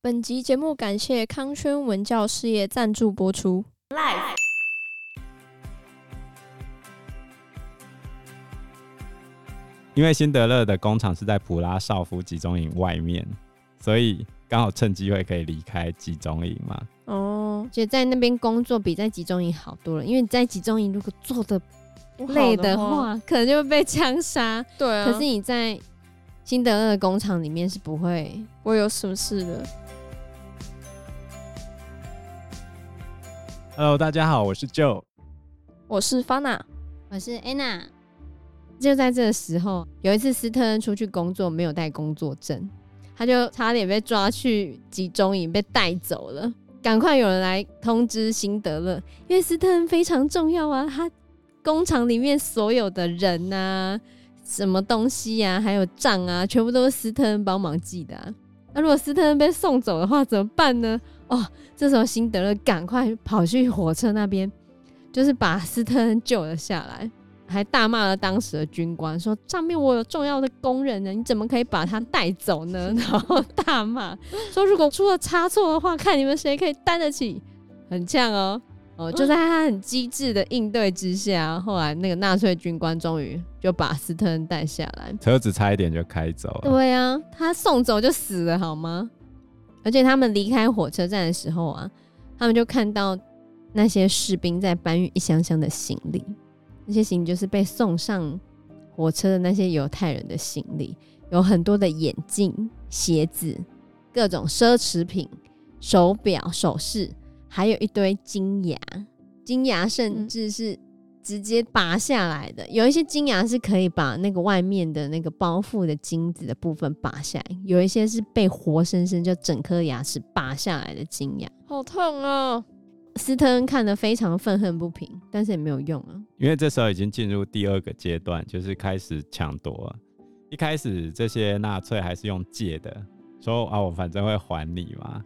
本集节目感谢康轩文教事业赞助播出。Live。因为辛德勒的工厂是在普拉绍夫集中营外面，所以刚好趁机会可以离开集中营嘛。哦，觉得在那边工作比在集中营好多了，因为你在集中营如果做的累的话，的可能就会被枪杀。对啊。可是你在辛德勒的工厂里面是不会，不会有什么事的。Hello，大家好，我是 Joe，我是 Fana，我是 Anna。就在这个时候，有一次斯特恩出去工作，没有带工作证，他就差点被抓去集中营，被带走了。赶快有人来通知辛德勒，因为斯特恩非常重要啊，他工厂里面所有的人啊、什么东西啊，还有账啊，全部都是斯特恩帮忙记的啊。那如果斯特恩被送走的话，怎么办呢？哦，这时候辛德勒赶快跑去火车那边，就是把斯特恩救了下来，还大骂了当时的军官，说上面我有重要的工人呢，你怎么可以把他带走呢？然后大骂说，如果出了差错的话，看你们谁可以担得起，很呛哦。哦，就在他很机智的应对之下，后来那个纳粹军官终于就把斯特恩带下来，车子差一点就开走了。对啊，他送走就死了好吗？而且他们离开火车站的时候啊，他们就看到那些士兵在搬运一箱箱的行李，那些行李就是被送上火车的那些犹太人的行李，有很多的眼镜、鞋子、各种奢侈品、手表、首饰，还有一堆金牙，金牙甚至是。直接拔下来的，有一些金牙是可以把那个外面的那个包覆的金子的部分拔下来，有一些是被活生生就整颗牙齿拔下来的金牙，好痛哦！斯特恩看得非常愤恨不平，但是也没有用啊，因为这时候已经进入第二个阶段，就是开始抢夺了。一开始这些纳粹还是用借的，说啊，我反正会还你嘛。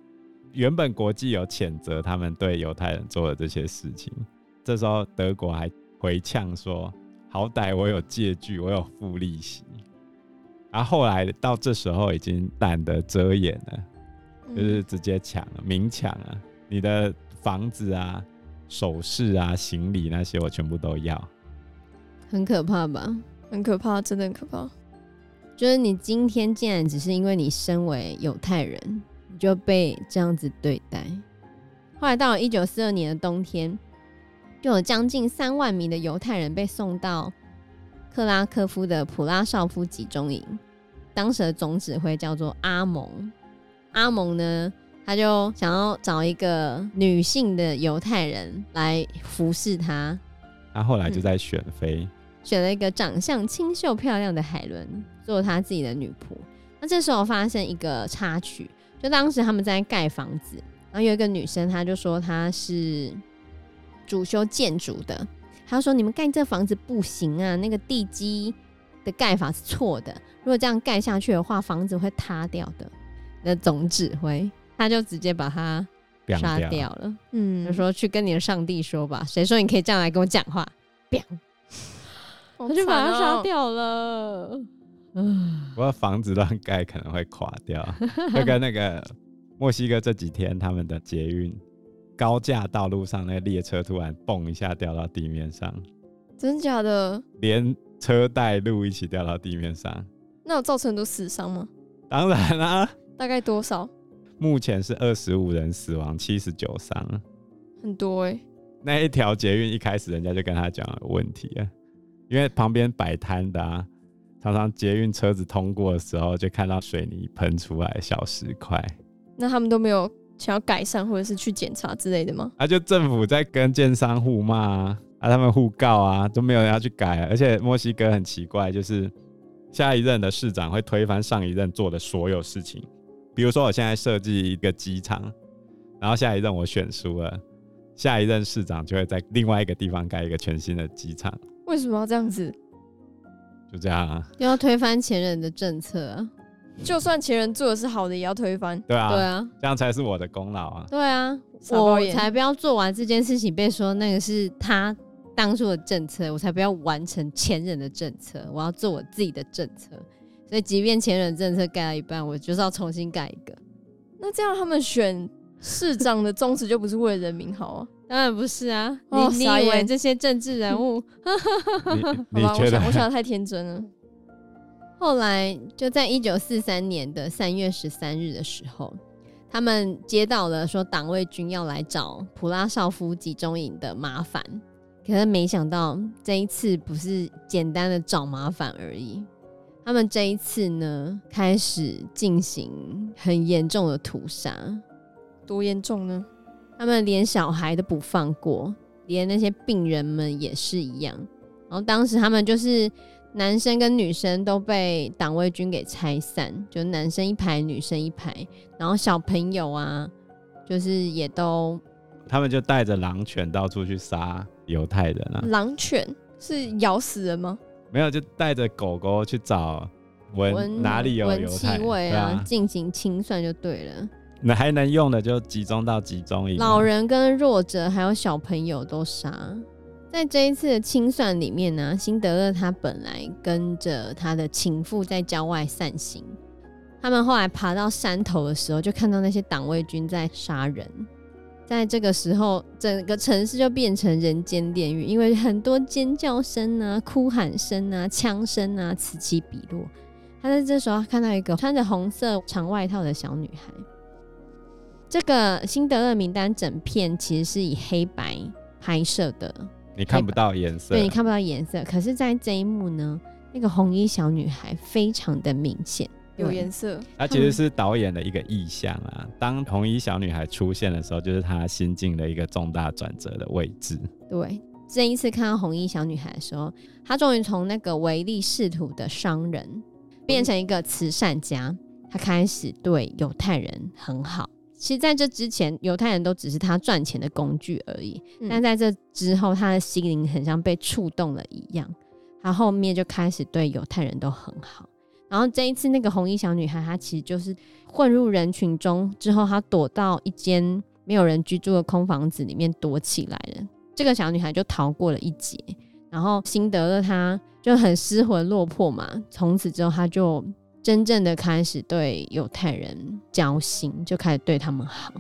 原本国际有谴责他们对犹太人做的这些事情，这时候德国还。回呛说：“好歹我有借据，我有付利息。”然后后来到这时候已经懒得遮掩了，嗯、就是直接抢了，明抢啊！你的房子啊、首饰啊、行李那些，我全部都要。很可怕吧？很可怕，真的很可怕。就是你今天竟然只是因为你身为犹太人，你就被这样子对待。后来到了一九四二年的冬天。就有将近三万名的犹太人被送到克拉科夫的普拉绍夫集中营。当时的总指挥叫做阿蒙。阿蒙呢，他就想要找一个女性的犹太人来服侍他。他后来就在选妃，嗯，选了一个长相清秀漂亮的海伦做他自己的女仆。那这时候发生一个插曲，就当时他们在盖房子，然后有一个女生，她就说她是。主修建筑的，他说：“你们盖这房子不行啊，那个地基的盖法是错的。如果这样盖下去的话，房子会塌掉的。”那总指挥他就直接把他杀掉了。嗯，就说：“去跟你的上帝说吧，谁说你可以这样来跟我讲话？” 他就把他杀掉了。嗯，不过房子乱盖可能会垮掉，就跟那个墨西哥这几天他们的捷运。高架道路上，那个列车突然蹦一下掉到地面上，真假的？连车带路一起掉到地面上，那有造成很多死伤吗？当然啦、啊。大概多少？目前是二十五人死亡，七十九伤，很多哎、欸。那一条捷运一开始人家就跟他讲有问题啊，因为旁边摆摊的啊，常常捷运车子通过的时候就看到水泥喷出来小石块，那他们都没有。想要改善或者是去检查之类的吗？啊，就政府在跟建商互骂啊，啊，他们互告啊，都没有人要去改啊。而且墨西哥很奇怪，就是下一任的市长会推翻上一任做的所有事情。比如说，我现在设计一个机场，然后下一任我选输了，下一任市长就会在另外一个地方盖一个全新的机场。为什么要这样子？就这样啊，要推翻前任的政策啊。就算前人做的是好的，也要推翻。对啊，对啊，这样才是我的功劳啊。对啊，我才不要做完这件事情被说那个是他当初的政策，我才不要完成前人的政策，我要做我自己的政策。所以，即便前人政策盖了一半，我就是要重新盖一个。那这样他们选市长的宗旨就不是为了人民好啊？当然不是啊！哦、你你以为这些政治人物？你你觉得？我想，我想的太天真了。后来就在一九四三年的三月十三日的时候，他们接到了说党卫军要来找普拉绍夫集中营的麻烦，可是没想到这一次不是简单的找麻烦而已，他们这一次呢开始进行很严重的屠杀，多严重呢？他们连小孩都不放过，连那些病人们也是一样。然后当时他们就是。男生跟女生都被党卫军给拆散，就男生一排，女生一排，然后小朋友啊，就是也都，他们就带着狼犬到处去杀犹太人啊。狼犬是咬死人吗？没有，就带着狗狗去找闻哪里有犹太气味啊，进、啊、行清算就对了。那还能用的就集中到集中营，老人跟弱者还有小朋友都杀。在这一次的清算里面呢，辛德勒他本来跟着他的情妇在郊外散心，他们后来爬到山头的时候，就看到那些党卫军在杀人。在这个时候，整个城市就变成人间炼狱，因为很多尖叫声啊、哭喊声啊、枪声啊此起彼落。他在这时候看到一个穿着红色长外套的小女孩。这个辛德勒名单整片其实是以黑白拍摄的。你看不到颜色，对，你看不到颜色。可是，在这一幕呢，那个红衣小女孩非常的明显，有颜色。它其实是导演的一个意向啊。当红衣小女孩出现的时候，就是她心境的一个重大转折的位置。对，这一次看到红衣小女孩的时候，她终于从那个唯利是图的商人变成一个慈善家，她开始对犹太人很好。其实在这之前，犹太人都只是他赚钱的工具而已。嗯、但在这之后，他的心灵很像被触动了一样，他后面就开始对犹太人都很好。然后这一次，那个红衣小女孩，她其实就是混入人群中之后，她躲到一间没有人居住的空房子里面躲起来了。这个小女孩就逃过了一劫。然后辛德勒他就很失魂落魄嘛，从此之后他就。真正的开始对犹太人交心，就开始对他们好。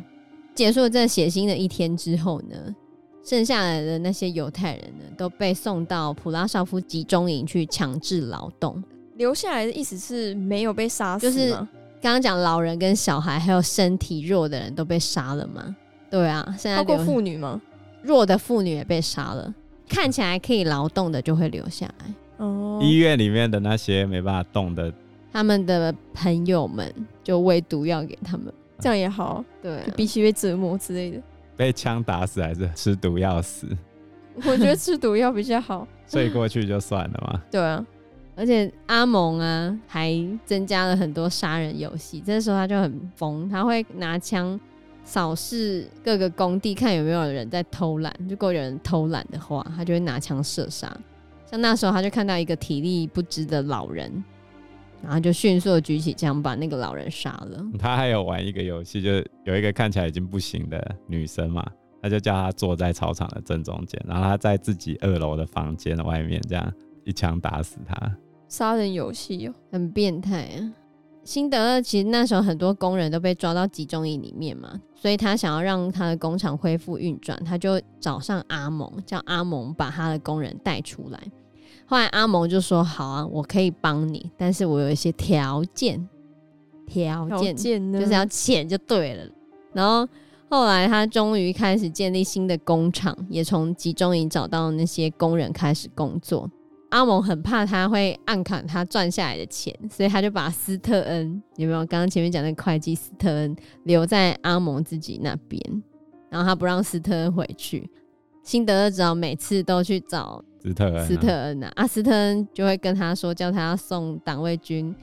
结束了这血腥的一天之后呢，剩下来的那些犹太人呢，都被送到普拉绍夫集中营去强制劳动。留下来的意思是没有被杀死？就是刚刚讲老人跟小孩，还有身体弱的人都被杀了吗？对啊，现在包括妇女吗？弱的妇女也被杀了。看起来可以劳动的就会留下来。哦，医院里面的那些没办法动的。他们的朋友们就喂毒药给他们，这样也好。对啊，比起被折磨之类的，被枪打死还是吃毒药死？我觉得吃毒药比较好，睡过去就算了嘛。对啊，而且阿蒙啊还增加了很多杀人游戏。这时候他就很疯，他会拿枪扫视各个工地，看有没有人在偷懒。如果有人偷懒的话，他就会拿枪射杀。像那时候，他就看到一个体力不支的老人。然后就迅速的举起枪把那个老人杀了。他还有玩一个游戏，就是有一个看起来已经不行的女生嘛，他就叫她坐在操场的正中间，然后他在自己二楼的房间的外面这样一枪打死他。杀人游戏哦，很变态啊！辛德勒其实那时候很多工人都被抓到集中营里面嘛，所以他想要让他的工厂恢复运转，他就找上阿蒙，叫阿蒙把他的工人带出来。后来阿蒙就说：“好啊，我可以帮你，但是我有一些条件，条件就是要钱就对了。”然后后来他终于开始建立新的工厂，也从集中营找到那些工人开始工作。阿蒙很怕他会暗砍他赚下来的钱，所以他就把斯特恩有没有刚刚前面讲那个会计斯特恩留在阿蒙自己那边，然后他不让斯特恩回去。辛德勒只好每次都去找。斯特恩、啊，斯特恩啊，阿斯特恩就会跟他说，叫他要送党卫军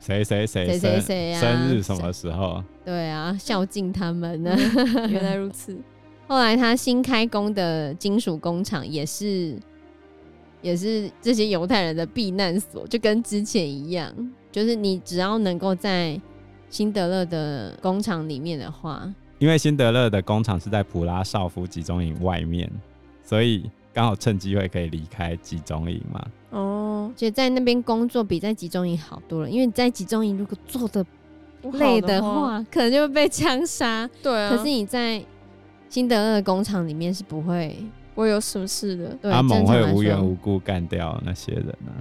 谁谁谁谁谁谁啊，生日什么时候？对啊，孝敬他们呢。原来如此。后来他新开工的金属工厂也是，也是这些犹太人的避难所，就跟之前一样，就是你只要能够在辛德勒的工厂里面的话，因为辛德勒的工厂是在普拉绍夫集中营外面，所以。刚好趁机会可以离开集中营嘛？哦，觉得在那边工作比在集中营好多了，因为你在集中营如果做的累的的话，可能就会被枪杀。对啊，可是你在辛德勒的工厂里面是不会，我有什么事的？对，阿蒙会无缘无故干掉那些人啊。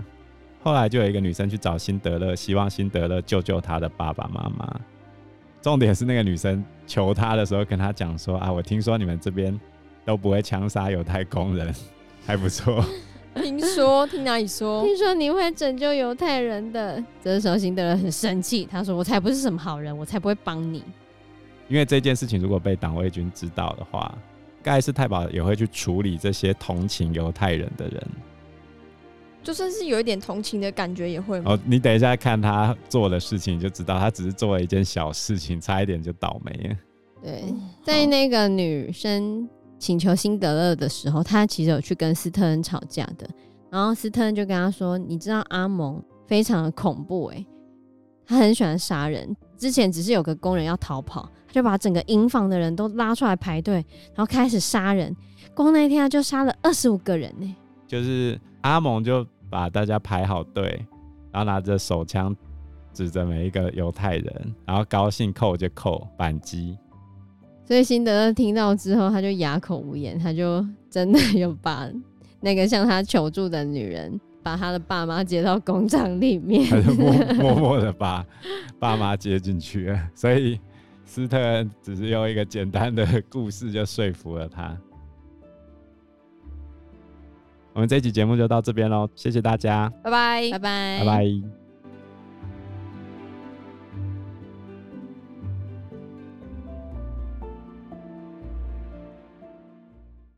后来就有一个女生去找辛德勒，希望辛德勒救救她的爸爸妈妈。重点是那个女生求他的时候，跟他讲说：“啊，我听说你们这边都不会枪杀犹太工人，还不错。”听说？听哪里说？听说你会拯救犹太人的。这时候辛德勒很生气，他说：“我才不是什么好人，我才不会帮你。”因为这件事情如果被党卫军知道的话，盖世太保也会去处理这些同情犹太人的人。就算是有一点同情的感觉，也会吗？哦，你等一下看他做的事情，就知道他只是做了一件小事情，差一点就倒霉了。对，在那个女生请求辛德勒的时候，他其实有去跟斯特恩吵架的。然后斯特恩就跟他说：“你知道阿蒙非常的恐怖诶，他很喜欢杀人。之前只是有个工人要逃跑，他就把整个营房的人都拉出来排队，然后开始杀人。光那一天他就杀了二十五个人呢。”就是阿蒙就把大家排好队，然后拿着手枪指着每一个犹太人，然后高兴扣就扣扳机。所以辛德勒听到之后，他就哑口无言，他就真的有把那个向他求助的女人，把他的爸妈接到工厂里面，他就默 默默的把爸妈接进去了。所以斯特恩只是用一个简单的故事就说服了他。我们这一集节目就到这边喽，谢谢大家，拜拜，拜拜，拜拜。